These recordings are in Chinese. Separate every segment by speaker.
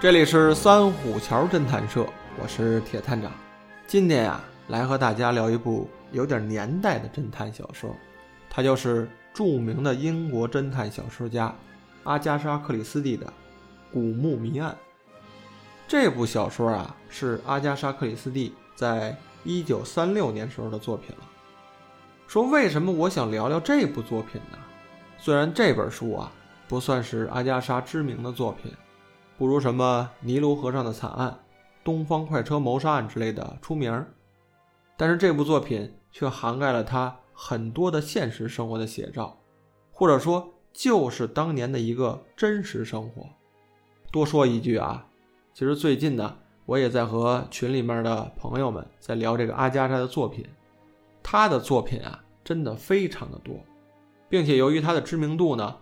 Speaker 1: 这里是三虎桥侦探社，我是铁探长。今天呀，来和大家聊一部有点年代的侦探小说，它就是著名的英国侦探小说家阿加莎·克里斯蒂的《古墓谜案》。这部小说啊，是阿加莎·克里斯蒂在一九三六年时候的作品了。说为什么我想聊聊这部作品呢？虽然这本书啊不算是阿加莎知名的作品，不如什么尼罗河上的惨案、东方快车谋杀案之类的出名但是这部作品却涵盖了他很多的现实生活的写照，或者说就是当年的一个真实生活。多说一句啊，其实最近呢，我也在和群里面的朋友们在聊这个阿加莎的作品。他的作品啊，真的非常的多，并且由于他的知名度呢，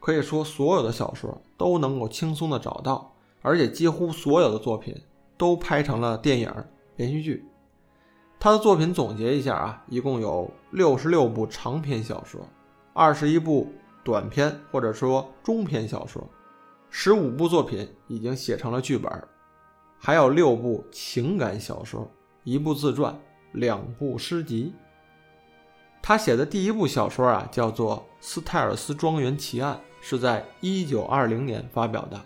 Speaker 1: 可以说所有的小说都能够轻松的找到，而且几乎所有的作品都拍成了电影、连续剧。他的作品总结一下啊，一共有六十六部长篇小说，二十一部短篇或者说中篇小说，十五部作品已经写成了剧本，还有六部情感小说，一部自传。两部诗集。他写的第一部小说啊，叫做《斯泰尔斯庄园奇案》，是在一九二零年发表的。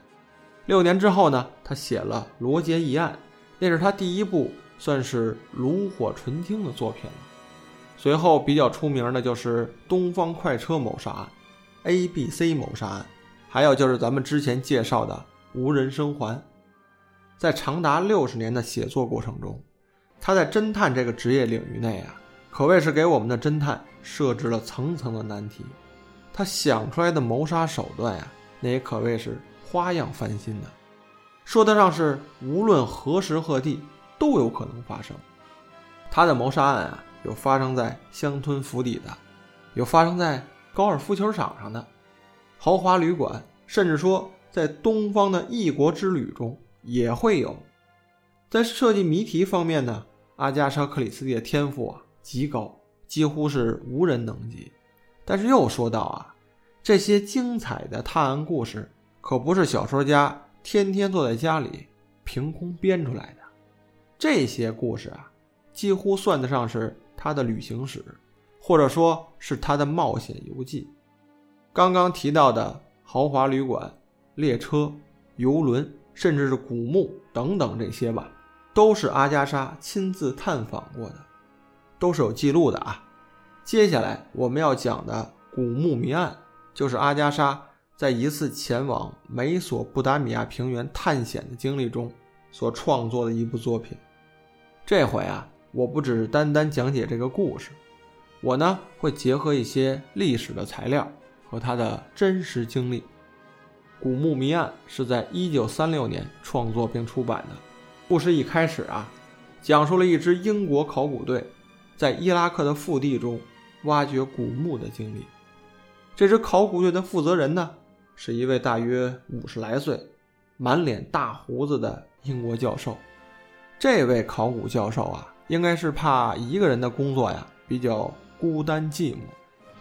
Speaker 1: 六年之后呢，他写了《罗杰疑案》，那是他第一部算是炉火纯青的作品了。随后比较出名的就是《东方快车谋杀案》、《A B C 谋杀案》，还有就是咱们之前介绍的《无人生还》。在长达六十年的写作过程中。他在侦探这个职业领域内啊，可谓是给我们的侦探设置了层层的难题。他想出来的谋杀手段呀，那也可谓是花样翻新的，说得上是无论何时何地都有可能发生。他的谋杀案啊，有发生在乡村府邸的，有发生在高尔夫球场上的，豪华旅馆，甚至说在东方的异国之旅中也会有。在设计谜题方面呢？阿加莎·克里斯蒂的天赋啊极高，几乎是无人能及。但是又说到啊，这些精彩的探案故事可不是小说家天天坐在家里凭空编出来的。这些故事啊，几乎算得上是他的旅行史，或者说是他的冒险游记。刚刚提到的豪华旅馆、列车、游轮，甚至是古墓等等这些吧。都是阿加莎亲自探访过的，都是有记录的啊。接下来我们要讲的古墓谜案，就是阿加莎在一次前往美索不达米亚平原探险的经历中所创作的一部作品。这回啊，我不只是单单讲解这个故事，我呢会结合一些历史的材料和他的真实经历。古墓谜案是在一九三六年创作并出版的。故事一开始啊，讲述了一支英国考古队在伊拉克的腹地中挖掘古墓的经历。这支考古队的负责人呢，是一位大约五十来岁、满脸大胡子的英国教授。这位考古教授啊，应该是怕一个人的工作呀比较孤单寂寞，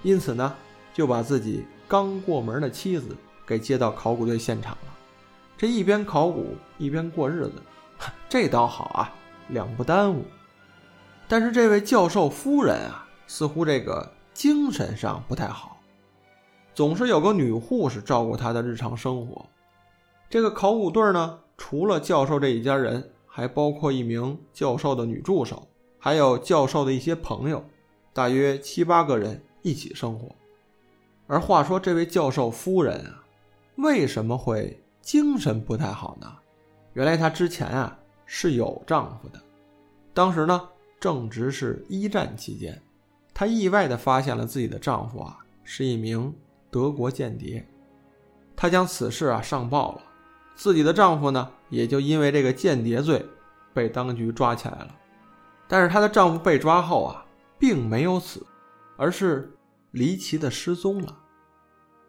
Speaker 1: 因此呢，就把自己刚过门的妻子给接到考古队现场了。这一边考古一边过日子。这倒好啊，两不耽误。但是这位教授夫人啊，似乎这个精神上不太好，总是有个女护士照顾她的日常生活。这个考古队呢，除了教授这一家人，还包括一名教授的女助手，还有教授的一些朋友，大约七八个人一起生活。而话说，这位教授夫人啊，为什么会精神不太好呢？原来她之前啊是有丈夫的，当时呢正值是一战期间，她意外的发现了自己的丈夫啊是一名德国间谍，她将此事啊上报了，自己的丈夫呢也就因为这个间谍罪被当局抓起来了，但是她的丈夫被抓后啊并没有死，而是离奇的失踪了。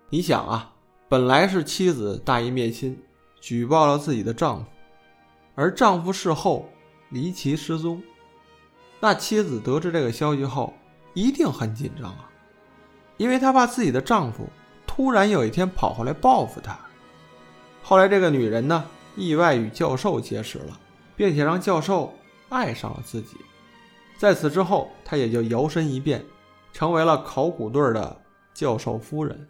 Speaker 1: 你想啊，本来是妻子大义灭亲。举报了自己的丈夫，而丈夫事后离奇失踪。那妻子得知这个消息后，一定很紧张啊，因为她怕自己的丈夫突然有一天跑回来报复她。后来，这个女人呢，意外与教授结识了，并且让教授爱上了自己。在此之后，他也就摇身一变，成为了考古队的教授夫人，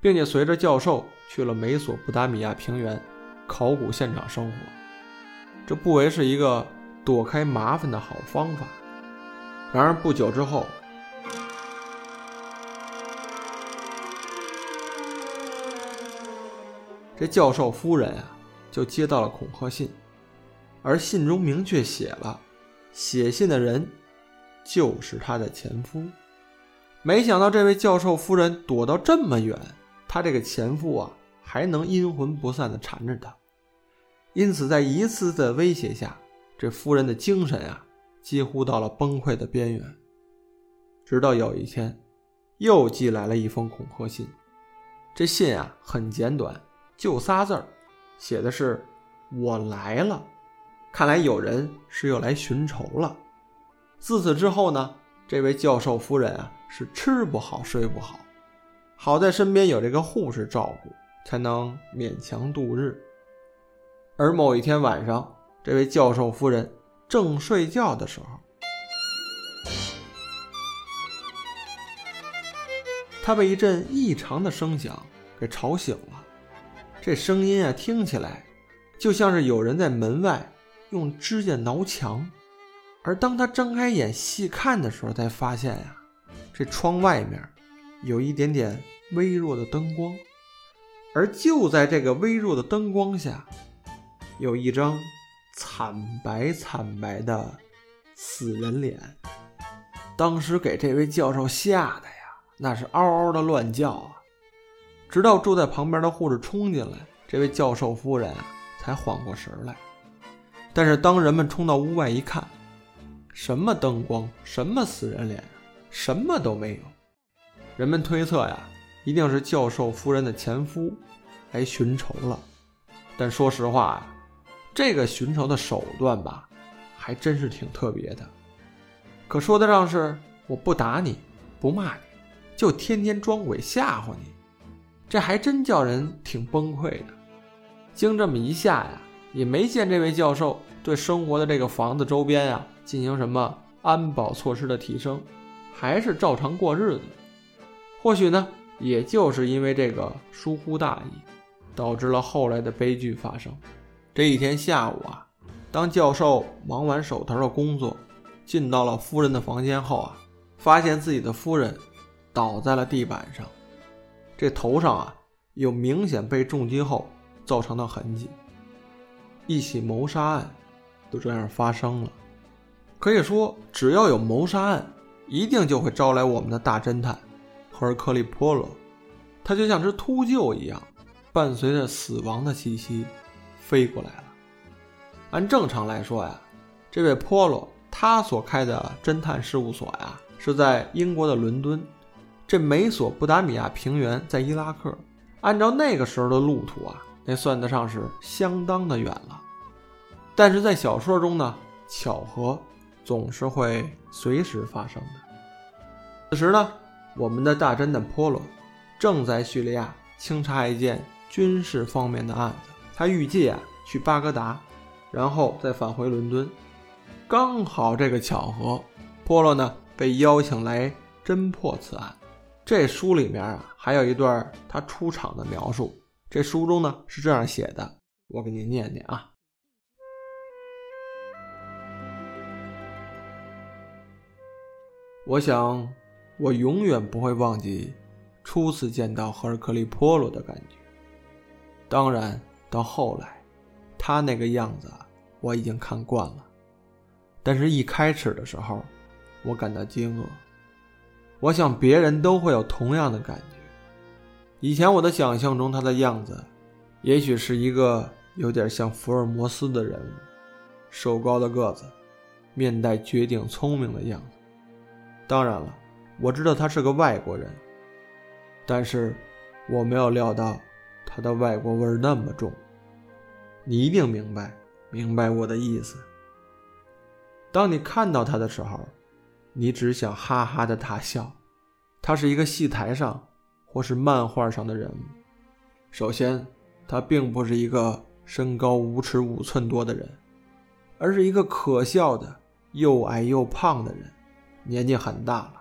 Speaker 1: 并且随着教授去了美索不达米亚平原考古现场生活。这不为是一个躲开麻烦的好方法。然而不久之后，这教授夫人啊，就接到了恐吓信，而信中明确写了，写信的人就是她的前夫。没想到这位教授夫人躲到这么远，她这个前夫啊，还能阴魂不散的缠着她。因此，在一次次的威胁下，这夫人的精神啊，几乎到了崩溃的边缘。直到有一天，又寄来了一封恐吓信，这信啊，很简短。就仨字儿，写的是“我来了”，看来有人是又来寻仇了。自此之后呢，这位教授夫人啊是吃不好睡不好，好在身边有这个护士照顾，才能勉强度日。而某一天晚上，这位教授夫人正睡觉的时候，他被一阵异常的声响给吵醒了。这声音啊，听起来就像是有人在门外用指甲挠墙。而当他睁开眼细看的时候，才发现呀，这窗外面有一点点微弱的灯光。而就在这个微弱的灯光下，有一张惨白惨白的死人脸。当时给这位教授吓得呀，那是嗷嗷的乱叫啊。直到住在旁边的护士冲进来，这位教授夫人啊才缓过神来。但是当人们冲到屋外一看，什么灯光，什么死人脸，什么都没有。人们推测呀，一定是教授夫人的前夫来寻仇了。但说实话啊，这个寻仇的手段吧，还真是挺特别的。可说得上是我不打你，不骂你，就天天装鬼吓唬你。这还真叫人挺崩溃的。经这么一下呀，也没见这位教授对生活的这个房子周边呀进行什么安保措施的提升，还是照常过日子。或许呢，也就是因为这个疏忽大意，导致了后来的悲剧发生。这一天下午啊，当教授忙完手头的工作，进到了夫人的房间后啊，发现自己的夫人倒在了地板上。这头上啊，有明显被重击后造成的痕迹。一起谋杀案就这样发生了。可以说，只要有谋杀案，一定就会招来我们的大侦探赫尔克利波罗。他就像只秃鹫一样，伴随着死亡的气息飞过来了。按正常来说呀，这位波罗他所开的侦探事务所呀，是在英国的伦敦。这美索不达米亚平原在伊拉克，按照那个时候的路途啊，那算得上是相当的远了。但是在小说中呢，巧合总是会随时发生的。此时呢，我们的大侦探波罗正在叙利亚清查一件军事方面的案子，他预计啊去巴格达，然后再返回伦敦。刚好这个巧合，波罗呢被邀请来侦破此案。这书里面啊，还有一段他出场的描述。这书中呢是这样写的，我给您念念啊。我想，我永远不会忘记初次见到赫尔克利波罗的感觉。当然，到后来，他那个样子我已经看惯了。但是，一开始的时候，我感到惊愕。我想别人都会有同样的感觉。以前我的想象中，他的样子，也许是一个有点像福尔摩斯的人物，瘦高的个子，面带绝顶聪明的样子。当然了，我知道他是个外国人，但是我没有料到他的外国味儿那么重。你一定明白，明白我的意思。当你看到他的时候。你只想哈哈的大笑，他是一个戏台上或是漫画上的人物。首先，他并不是一个身高五尺五寸多的人，而是一个可笑的又矮又胖的人，年纪很大了，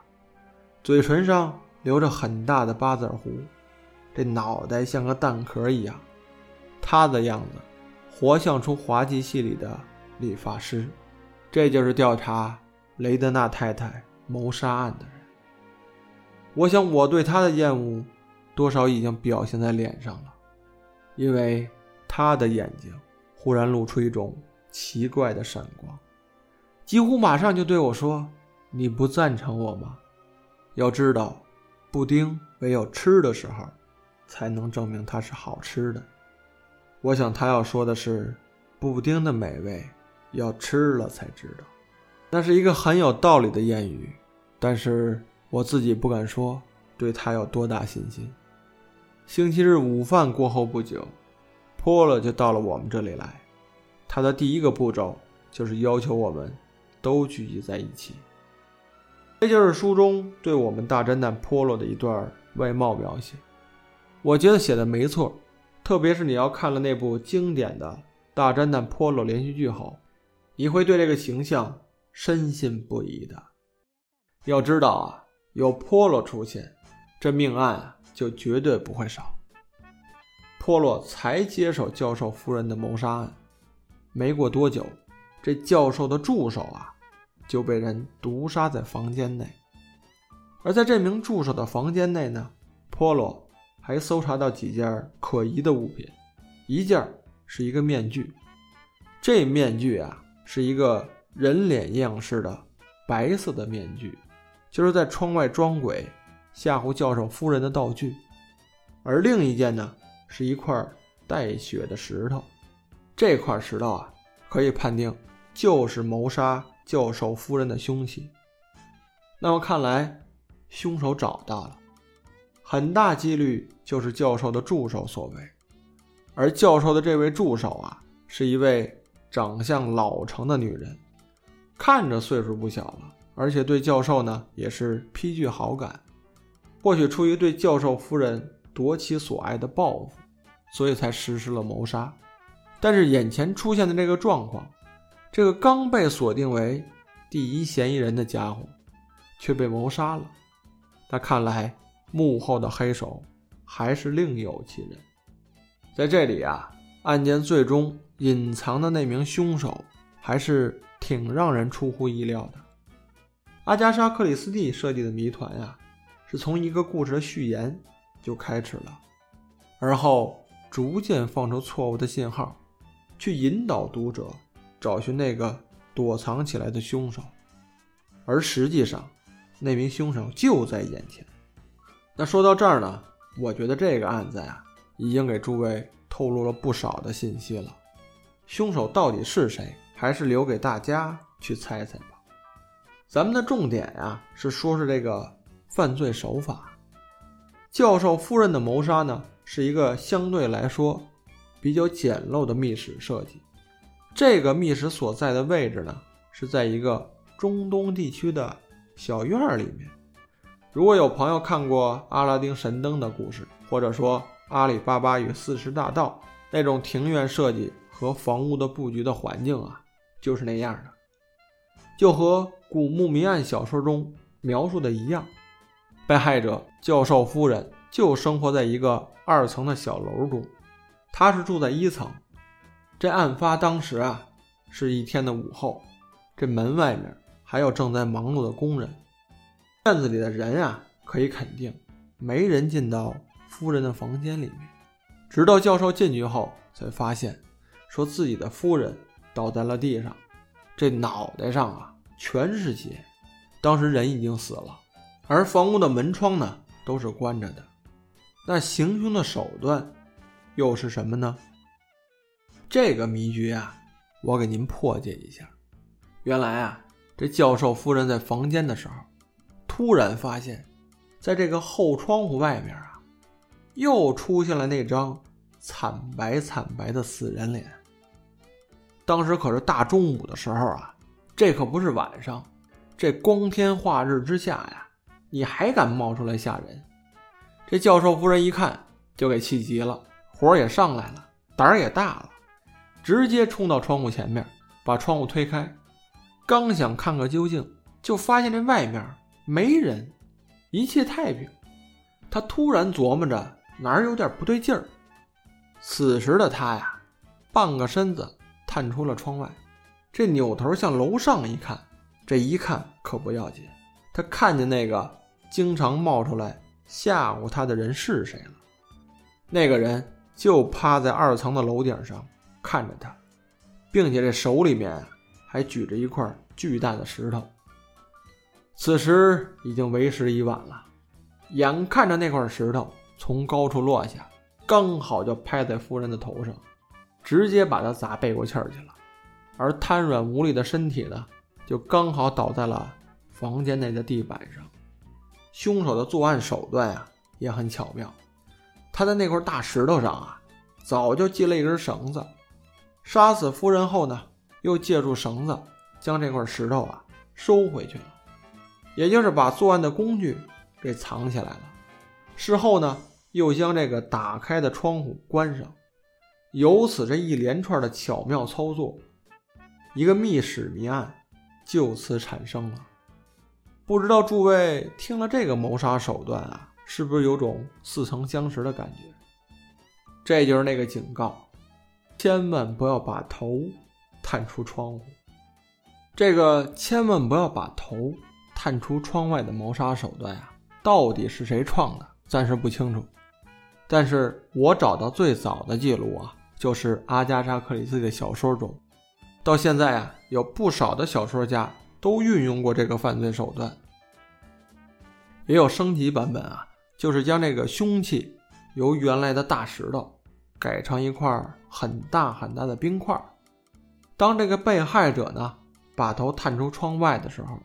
Speaker 1: 嘴唇上留着很大的八字胡，这脑袋像个蛋壳一样。他的样子，活像出滑稽戏里的理发师。这就是调查雷德纳太太谋杀案的人。我想，我对他的厌恶，多少已经表现在脸上了，因为他的眼睛忽然露出一种奇怪的闪光，几乎马上就对我说：“你不赞成我吗？要知道，布丁唯有吃的时候，才能证明它是好吃的。”我想他要说的是，布丁的美味。要吃了才知道，那是一个很有道理的谚语，但是我自己不敢说对他有多大信心。星期日午饭过后不久，波勒就到了我们这里来。他的第一个步骤就是要求我们都聚集在一起。这就是书中对我们大侦探波洛的一段外貌描写，我觉得写的没错，特别是你要看了那部经典的大侦探波洛连续剧后。你会对这个形象深信不疑的。要知道啊，有波洛出现，这命案就绝对不会少。波洛才接手教授夫人的谋杀案，没过多久，这教授的助手啊就被人毒杀在房间内。而在这名助手的房间内呢，波洛还搜查到几件可疑的物品，一件是一个面具，这面具啊。是一个人脸样式的白色的面具，就是在窗外装鬼吓唬教授夫人的道具。而另一件呢，是一块带血的石头，这块石头啊，可以判定就是谋杀教授夫人的凶器。那么看来，凶手找到了，很大几率就是教授的助手所为。而教授的这位助手啊，是一位。长相老成的女人，看着岁数不小了，而且对教授呢也是颇具好感。或许出于对教授夫人夺其所爱的报复，所以才实施了谋杀。但是眼前出现的这个状况，这个刚被锁定为第一嫌疑人的家伙，却被谋杀了。那看来幕后的黑手还是另有其人。在这里啊，案件最终。隐藏的那名凶手还是挺让人出乎意料的。阿加莎·克里斯蒂设计的谜团呀，是从一个故事的序言就开始了，而后逐渐放出错误的信号，去引导读者找寻那个躲藏起来的凶手，而实际上，那名凶手就在眼前。那说到这儿呢，我觉得这个案子呀，已经给诸位透露了不少的信息了。凶手到底是谁？还是留给大家去猜猜吧。咱们的重点呀，是说说这个犯罪手法。教授夫人的谋杀呢，是一个相对来说比较简陋的密室设计。这个密室所在的位置呢，是在一个中东地区的小院里面。如果有朋友看过《阿拉丁神灯》的故事，或者说《阿里巴巴与四十大盗》那种庭院设计。和房屋的布局的环境啊，就是那样的，就和古墓迷案小说中描述的一样。被害者教授夫人就生活在一个二层的小楼中，她是住在一层。这案发当时啊，是一天的午后，这门外面还有正在忙碌的工人。院子里的人啊，可以肯定没人进到夫人的房间里面，直到教授进去后才发现。说自己的夫人倒在了地上，这脑袋上啊全是血，当时人已经死了，而房屋的门窗呢都是关着的。那行凶的手段又是什么呢？这个谜局啊，我给您破解一下。原来啊，这教授夫人在房间的时候，突然发现，在这个后窗户外面啊，又出现了那张惨白惨白的死人脸。当时可是大中午的时候啊，这可不是晚上，这光天化日之下呀，你还敢冒出来吓人？这教授夫人一看就给气急了，火也上来了，胆儿也大了，直接冲到窗户前面，把窗户推开，刚想看个究竟，就发现这外面没人，一切太平。他突然琢磨着哪儿有点不对劲儿。此时的他呀，半个身子探出了窗外，这扭头向楼上一看，这一看可不要紧，他看见那个经常冒出来吓唬他的人是谁了。那个人就趴在二层的楼顶上看着他，并且这手里面还举着一块巨大的石头。此时已经为时已晚了，眼看着那块石头从高处落下。刚好就拍在夫人的头上，直接把她砸背过气儿去了。而瘫软无力的身体呢，就刚好倒在了房间内的地板上。凶手的作案手段啊，也很巧妙。他在那块大石头上啊，早就系了一根绳子。杀死夫人后呢，又借助绳子将这块石头啊收回去了，也就是把作案的工具给藏起来了。事后呢。又将这个打开的窗户关上，由此这一连串的巧妙操作，一个密室谜案就此产生了。不知道诸位听了这个谋杀手段啊，是不是有种似曾相识的感觉？这就是那个警告，千万不要把头探出窗户。这个千万不要把头探出窗外的谋杀手段呀，到底是谁创的？暂时不清楚。但是我找到最早的记录啊，就是阿加莎·克里斯蒂的小说中，到现在啊，有不少的小说家都运用过这个犯罪手段。也有升级版本啊，就是将这个凶器由原来的大石头改成一块很大很大的冰块。当这个被害者呢把头探出窗外的时候，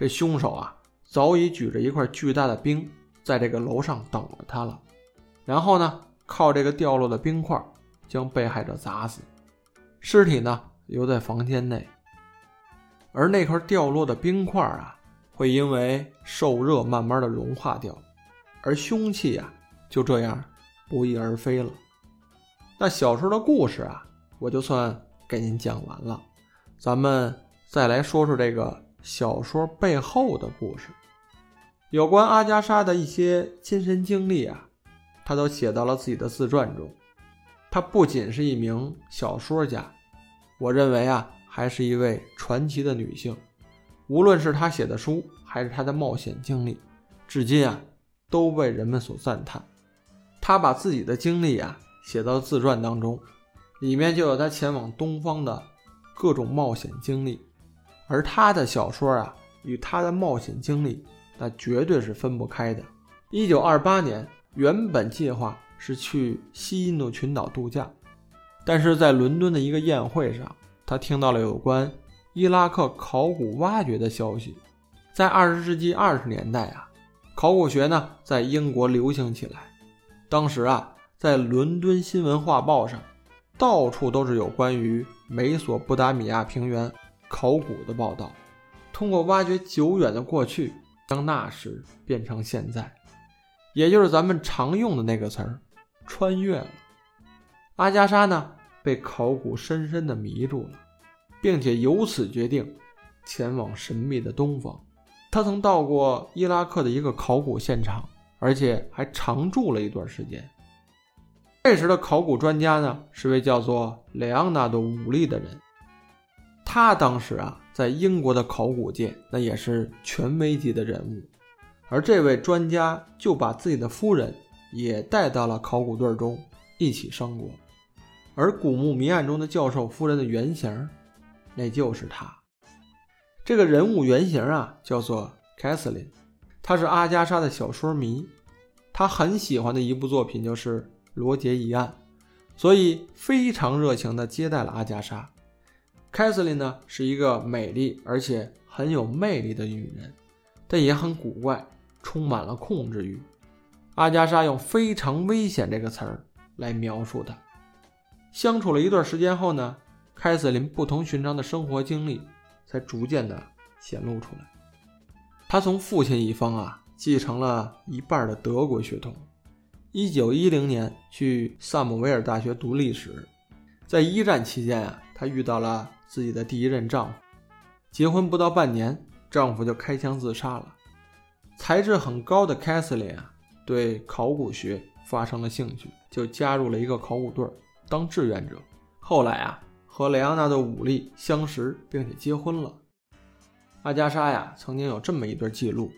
Speaker 1: 这凶手啊早已举着一块巨大的冰在这个楼上等着他了。然后呢，靠这个掉落的冰块将被害者砸死，尸体呢留在房间内。而那块掉落的冰块啊，会因为受热慢慢的融化掉，而凶器啊就这样不翼而飞了。那小说的故事啊，我就算给您讲完了。咱们再来说说这个小说背后的故事，有关阿加莎的一些亲身经历啊。他都写到了自己的自传中。他不仅是一名小说家，我认为啊，还是一位传奇的女性。无论是他写的书，还是他的冒险经历，至今啊，都被人们所赞叹。他把自己的经历啊写到自传当中，里面就有他前往东方的各种冒险经历。而他的小说啊，与他的冒险经历，那绝对是分不开的。一九二八年。原本计划是去西印度群岛度假，但是在伦敦的一个宴会上，他听到了有关伊拉克考古挖掘的消息。在二十世纪二十年代啊，考古学呢在英国流行起来。当时啊，在伦敦新闻画报上，到处都是有关于美索不达米亚平原考古的报道。通过挖掘久远的过去，将那时变成现在。也就是咱们常用的那个词儿，穿越了。阿加莎呢，被考古深深的迷住了，并且由此决定前往神秘的东方。他曾到过伊拉克的一个考古现场，而且还常住了一段时间。这时的考古专家呢，是位叫做莱昂纳多·武利的人。他当时啊，在英国的考古界，那也是权威级的人物。而这位专家就把自己的夫人也带到了考古队中，一起生活。而古墓谜案中的教授夫人的原型，那就是他。这个人物原型啊，叫做凯瑟琳，她是阿加莎的小说迷，她很喜欢的一部作品就是《罗杰疑案》，所以非常热情地接待了阿加莎。凯瑟琳呢，是一个美丽而且很有魅力的女人，但也很古怪。充满了控制欲，阿加莎用“非常危险”这个词儿来描述她。相处了一段时间后呢，凯瑟琳不同寻常的生活经历才逐渐的显露出来。他从父亲一方啊继承了一半的德国血统。一九一零年去萨姆维尔大学读历史，在一战期间啊，她遇到了自己的第一任丈夫，结婚不到半年，丈夫就开枪自杀了。才智很高的凯瑟琳啊，对考古学发生了兴趣，就加入了一个考古队当志愿者。后来啊，和莱昂纳的·武力相识，并且结婚了。阿加莎呀，曾经有这么一段记录，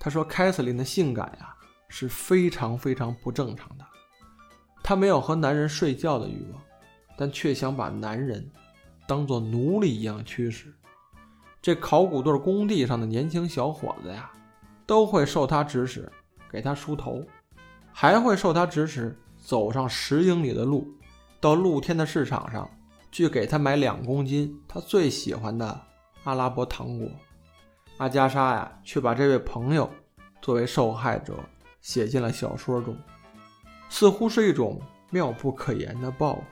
Speaker 1: 她说凯瑟琳的性感呀是非常非常不正常的，她没有和男人睡觉的欲望，但却想把男人当做奴隶一样驱使。这考古队工地上的年轻小伙子呀。都会受他指使，给他梳头，还会受他指使走上十英里的路，到露天的市场上去给他买两公斤他最喜欢的阿拉伯糖果。阿加莎呀，却把这位朋友作为受害者写进了小说中，似乎是一种妙不可言的报复。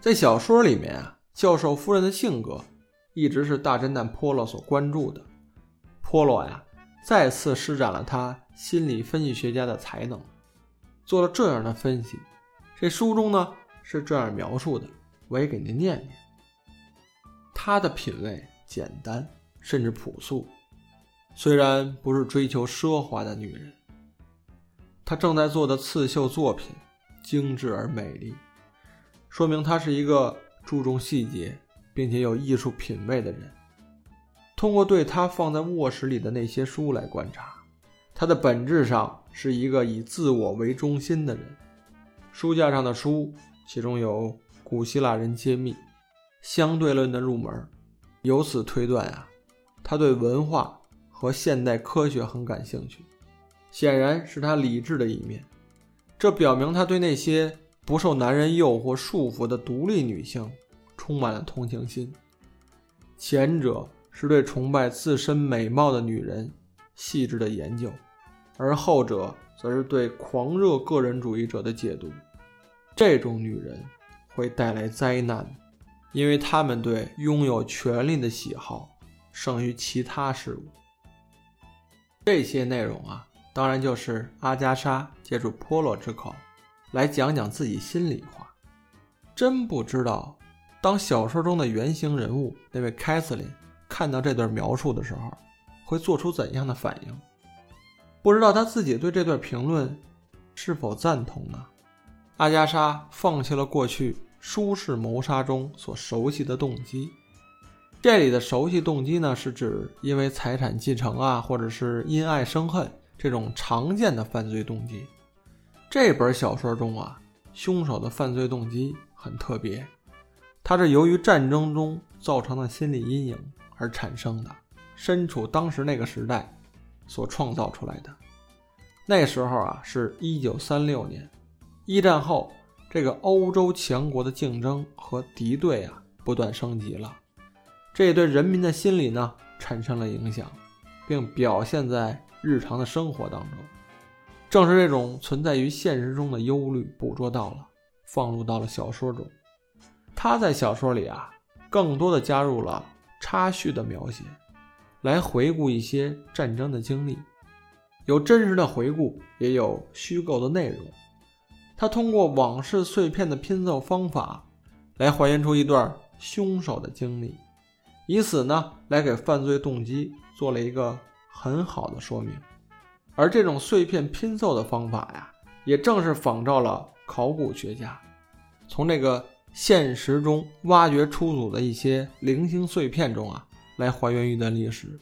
Speaker 1: 在小说里面啊，教授夫人的性格一直是大侦探波洛所关注的。波洛呀。再次施展了他心理分析学家的才能，做了这样的分析。这书中呢是这样描述的，我也给您念念。他的品味简单，甚至朴素，虽然不是追求奢华的女人。他正在做的刺绣作品精致而美丽，说明他是一个注重细节并且有艺术品味的人。通过对他放在卧室里的那些书来观察，他的本质上是一个以自我为中心的人。书架上的书，其中有《古希腊人揭秘》《相对论的入门》，由此推断啊，他对文化和现代科学很感兴趣，显然是他理智的一面。这表明他对那些不受男人诱惑束缚的独立女性充满了同情心。前者。是对崇拜自身美貌的女人细致的研究，而后者则是对狂热个人主义者的解读。这种女人会带来灾难，因为她们对拥有权力的喜好胜于其他事物。这些内容啊，当然就是阿加莎借助波洛之口来讲讲自己心里话。真不知道，当小说中的原型人物那位凯瑟琳。看到这段描述的时候，会做出怎样的反应？不知道他自己对这段评论是否赞同呢？阿加莎放弃了过去舒适谋杀中所熟悉的动机。这里的熟悉动机呢，是指因为财产继承啊，或者是因爱生恨这种常见的犯罪动机。这本小说中啊，凶手的犯罪动机很特别，他是由于战争中造成的心理阴影。而产生的，身处当时那个时代所创造出来的。那时候啊，是一九三六年，一战后，这个欧洲强国的竞争和敌对啊不断升级了，这也对人民的心理呢产生了影响，并表现在日常的生活当中。正是这种存在于现实中的忧虑，捕捉到了，放入到了小说中。他在小说里啊，更多的加入了。插叙的描写，来回顾一些战争的经历，有真实的回顾，也有虚构的内容。他通过往事碎片的拼凑方法，来还原出一段凶手的经历，以此呢，来给犯罪动机做了一个很好的说明。而这种碎片拼凑的方法呀，也正是仿照了考古学家从这个。现实中挖掘出土的一些零星碎片中啊，来还原一段历史。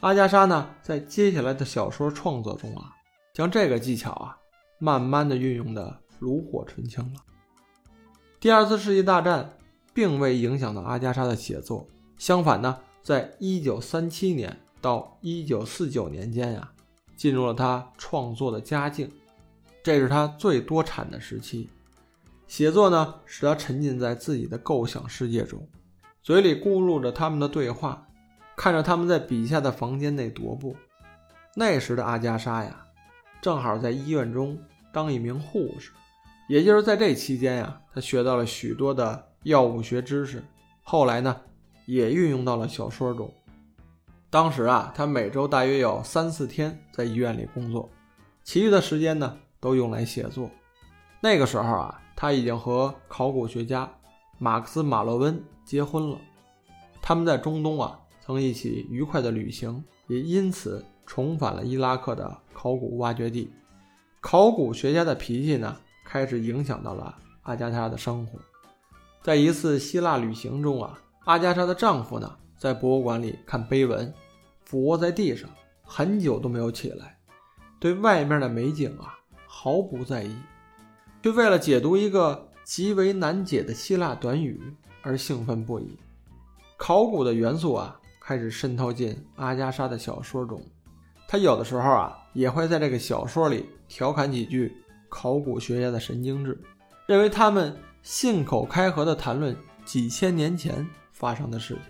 Speaker 1: 阿加莎呢，在接下来的小说创作中啊，将这个技巧啊，慢慢的运用的炉火纯青了。第二次世界大战并未影响到阿加莎的写作，相反呢，在一九三七年到一九四九年间呀，进入了他创作的佳境，这是他最多产的时期。写作呢，使他沉浸在自己的构想世界中，嘴里咕噜着他们的对话，看着他们在笔下的房间内踱步。那时的阿加莎呀，正好在医院中当一名护士，也就是在这期间呀，他学到了许多的药物学知识，后来呢，也运用到了小说中。当时啊，他每周大约有三四天在医院里工作，其余的时间呢，都用来写作。那个时候啊。他已经和考古学家马克思·马洛温结婚了。他们在中东啊，曾一起愉快的旅行，也因此重返了伊拉克的考古挖掘地。考古学家的脾气呢，开始影响到了阿加莎的生活。在一次希腊旅行中啊，阿加莎的丈夫呢，在博物馆里看碑文，俯卧在地上，很久都没有起来，对外面的美景啊毫不在意，却为了解读一个极为难解的希腊短语而兴奋不已。考古的元素啊，开始渗透进阿加莎的小说中。他有的时候啊，也会在这个小说里调侃几句考古学家的神经质，认为他们信口开河地谈论几千年前发生的事情。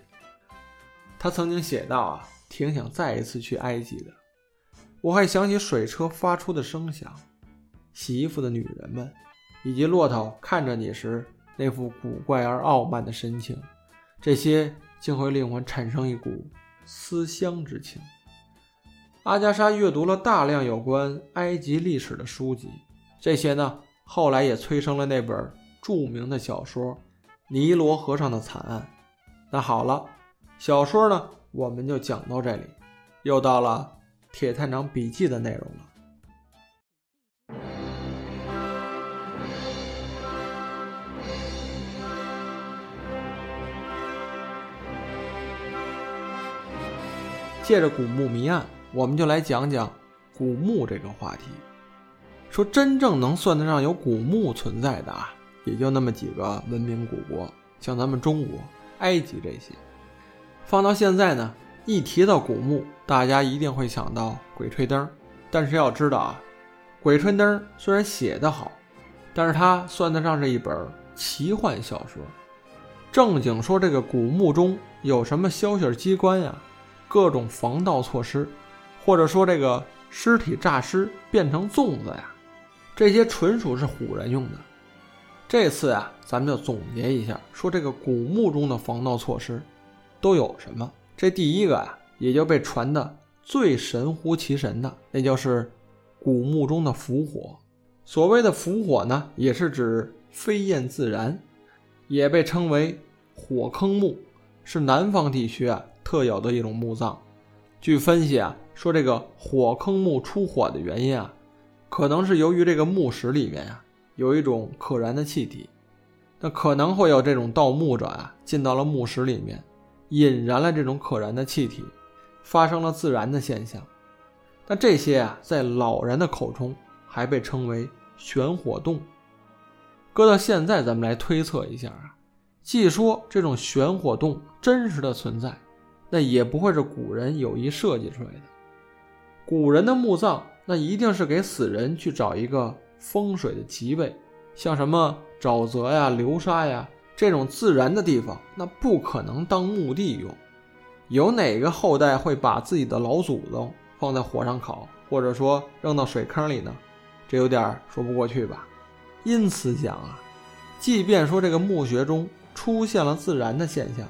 Speaker 1: 他曾经写道啊，挺想再一次去埃及的。我还想起水车发出的声响，洗衣服的女人们，以及骆驼看着你时那副古怪而傲慢的神情。这些竟会令我产生一股思乡之情。阿加莎阅读了大量有关埃及历史的书籍，这些呢，后来也催生了那本著名的小说《尼罗河上的惨案》。那好了，小说呢，我们就讲到这里，又到了铁探长笔记的内容了。借着古墓谜案，我们就来讲讲古墓这个话题。说真正能算得上有古墓存在的啊，也就那么几个文明古国，像咱们中国、埃及这些。放到现在呢，一提到古墓，大家一定会想到《鬼吹灯》。但是要知道啊，《鬼吹灯》虽然写得好，但是它算得上是一本奇幻小说。正经说这个古墓中有什么消息机关呀？各种防盗措施，或者说这个尸体诈尸变成粽子呀，这些纯属是唬人用的。这次啊，咱们就总结一下，说这个古墓中的防盗措施都有什么？这第一个啊，也就被传的最神乎其神的，那就是古墓中的伏火。所谓的伏火呢，也是指飞焰自燃，也被称为火坑墓，是南方地区啊。特有的一种墓葬，据分析啊，说这个火坑墓出火的原因啊，可能是由于这个墓室里面啊有一种可燃的气体，那可能会有这种盗墓者啊进到了墓室里面，引燃了这种可燃的气体，发生了自燃的现象。那这些啊，在老人的口中还被称为玄火洞。搁到现在，咱们来推测一下啊，既说这种玄火洞真实的存在。那也不会是古人有意设计出来的。古人的墓葬，那一定是给死人去找一个风水的吉位，像什么沼泽呀、流沙呀这种自然的地方，那不可能当墓地用。有哪个后代会把自己的老祖宗放在火上烤，或者说扔到水坑里呢？这有点说不过去吧。因此讲啊，即便说这个墓穴中出现了自然的现象。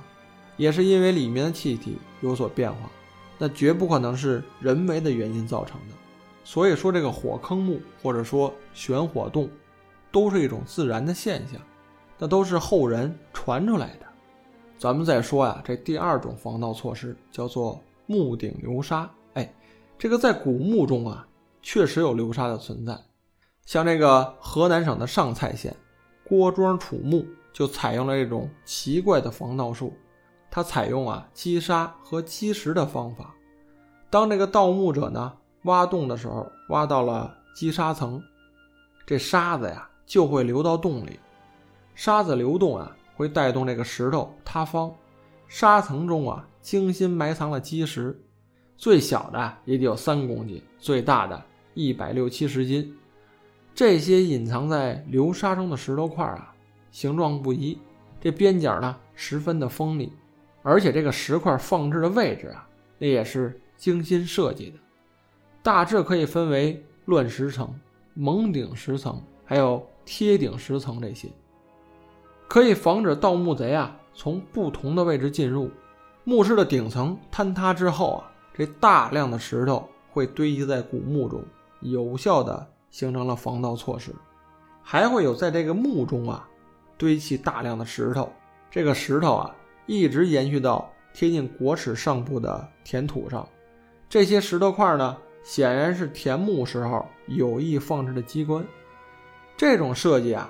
Speaker 1: 也是因为里面的气体有所变化，那绝不可能是人为的原因造成的。所以说，这个火坑墓或者说玄火洞，都是一种自然的现象，那都是后人传出来的。咱们再说呀，这第二种防盗措施叫做墓顶流沙。哎，这个在古墓中啊，确实有流沙的存在。像这个河南省的上蔡县郭庄楚墓，就采用了这种奇怪的防盗术。它采用啊击沙和击石的方法，当这个盗墓者呢挖洞的时候，挖到了击沙层，这沙子呀就会流到洞里，沙子流动啊会带动这个石头塌方，沙层中啊精心埋藏了基石，最小的也得有三公斤，最大的一百六七十斤，这些隐藏在流沙中的石头块啊形状不一，这边角呢十分的锋利。而且这个石块放置的位置啊，那也是精心设计的，大致可以分为乱石层、蒙顶石层，还有贴顶石层这些，可以防止盗墓贼啊从不同的位置进入。墓室的顶层坍塌之后啊，这大量的石头会堆积在古墓中，有效的形成了防盗措施。还会有在这个墓中啊堆砌大量的石头，这个石头啊，一直延续到贴近国耻上部的填土上。这些石头块呢，显然是填墓时候有意放置的机关。这种设计啊，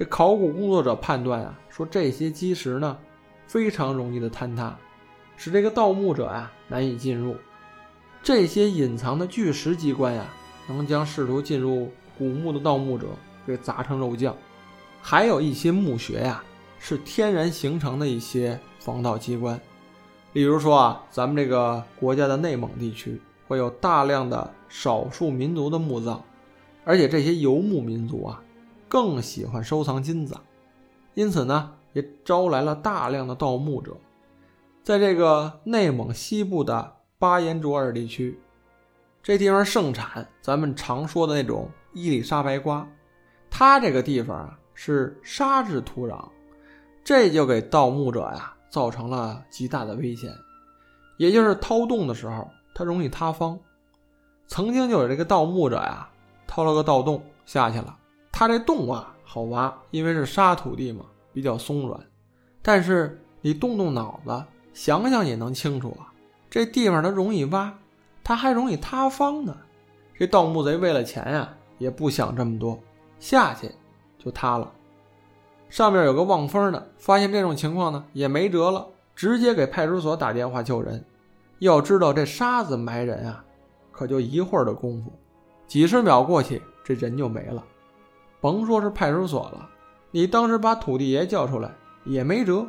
Speaker 1: 这考古工作者判断啊，说这些基石呢，非常容易的坍塌，使这个盗墓者啊难以进入。这些隐藏的巨石机关呀，能将试图进入古墓的盗墓者给砸成肉酱。还有一些墓穴呀，是天然形成的一些防盗机关。比如说啊，咱们这个国家的内蒙地区会有大量的少数民族的墓葬，而且这些游牧民族啊，更喜欢收藏金子，因此呢，也招来了大量的盗墓者。在这个内蒙西部的巴彦卓尔地区，这地方盛产咱们常说的那种伊丽莎白瓜，它这个地方啊是沙质土壤，这就给盗墓者呀。造成了极大的危险，也就是掏洞的时候，它容易塌方。曾经就有这个盗墓者呀，掏了个盗洞下去了。他这洞啊好挖，因为是沙土地嘛，比较松软。但是你动动脑子想想也能清楚啊，这地方它容易挖，它还容易塌方呢。这盗墓贼为了钱呀，也不想这么多，下去就塌了。上面有个望风的，发现这种情况呢，也没辙了，直接给派出所打电话救人。要知道这沙子埋人啊，可就一会儿的功夫，几十秒过去，这人就没了。甭说是派出所了，你当时把土地爷叫出来也没辙。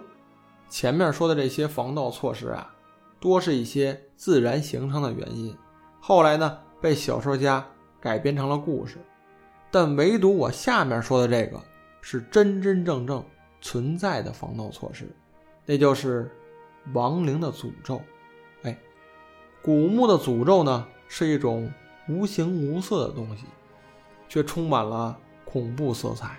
Speaker 1: 前面说的这些防盗措施啊，多是一些自然形成的原因，后来呢被小说家改编成了故事，但唯独我下面说的这个。是真真正正存在的防盗措施，那就是亡灵的诅咒。哎，古墓的诅咒呢，是一种无形无色的东西，却充满了恐怖色彩，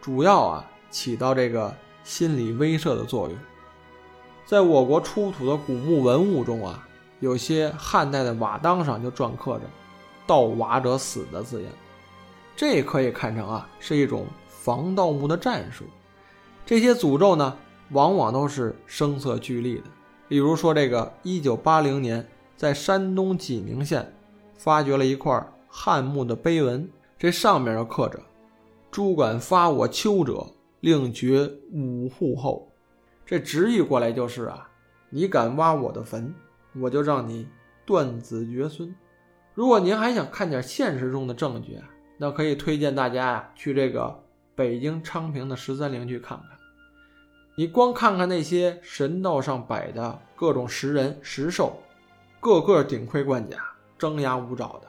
Speaker 1: 主要啊起到这个心理威慑的作用。在我国出土的古墓文物中啊，有些汉代的瓦当上就篆刻着“盗瓦者死”的字样，这可以看成啊是一种。防盗墓的战术，这些诅咒呢，往往都是声色俱厉的。例如说，这个一九八零年，在山东济宁县发掘了一块汉墓的碑文，这上面就刻着：“诸敢发我丘者，令绝五户后。”这直译过来就是啊，你敢挖我的坟，我就让你断子绝孙。如果您还想看点现实中的证据啊，那可以推荐大家呀去这个。北京昌平的十三陵去看看，你光看看那些神道上摆的各种石人石兽，个个顶盔贯甲、张牙舞爪的，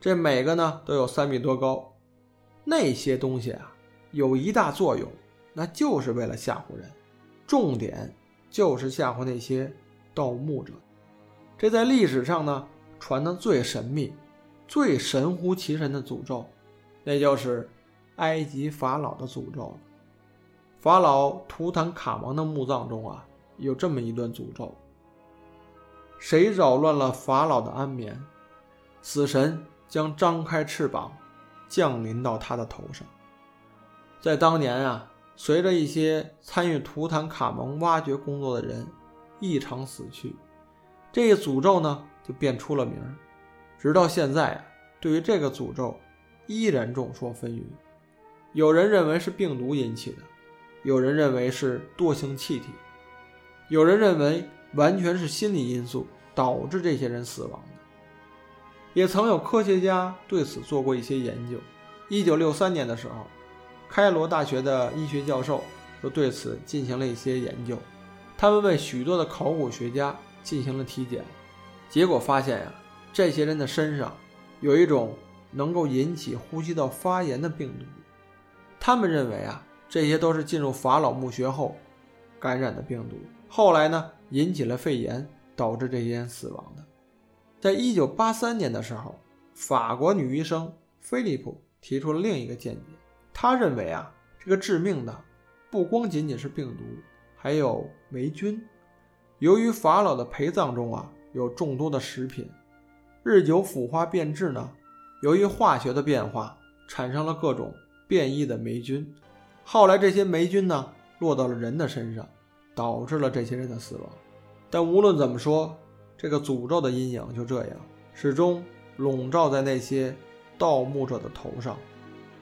Speaker 1: 这每个呢都有三米多高。那些东西啊，有一大作用，那就是为了吓唬人，重点就是吓唬那些盗墓者。这在历史上呢传的最神秘、最神乎其神的诅咒，那就是。埃及法老的诅咒。法老图坦卡蒙的墓葬中啊，有这么一段诅咒：谁扰乱了法老的安眠，死神将张开翅膀，降临到他的头上。在当年啊，随着一些参与图坦卡蒙挖掘工作的人异常死去，这一诅咒呢就便出了名。直到现在啊，对于这个诅咒，依然众说纷纭。有人认为是病毒引起的，有人认为是惰性气体，有人认为完全是心理因素导致这些人死亡。也曾有科学家对此做过一些研究。一九六三年的时候，开罗大学的医学教授就对此进行了一些研究。他们为许多的考古学家进行了体检，结果发现呀，这些人的身上有一种能够引起呼吸道发炎的病毒。他们认为啊，这些都是进入法老墓穴后感染的病毒，后来呢引起了肺炎，导致这些人死亡的。在一九八三年的时候，法国女医生菲利普提出了另一个见解，他认为啊，这个致命的不光仅仅是病毒，还有霉菌。由于法老的陪葬中啊有众多的食品，日久腐化变质呢，由于化学的变化，产生了各种。变异的霉菌，后来这些霉菌呢，落到了人的身上，导致了这些人的死亡。但无论怎么说，这个诅咒的阴影就这样始终笼罩在那些盗墓者的头上，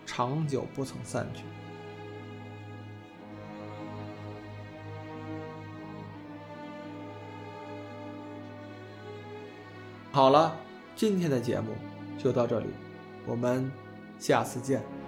Speaker 1: 长久不曾散去。好了，今天的节目就到这里，我们下次见。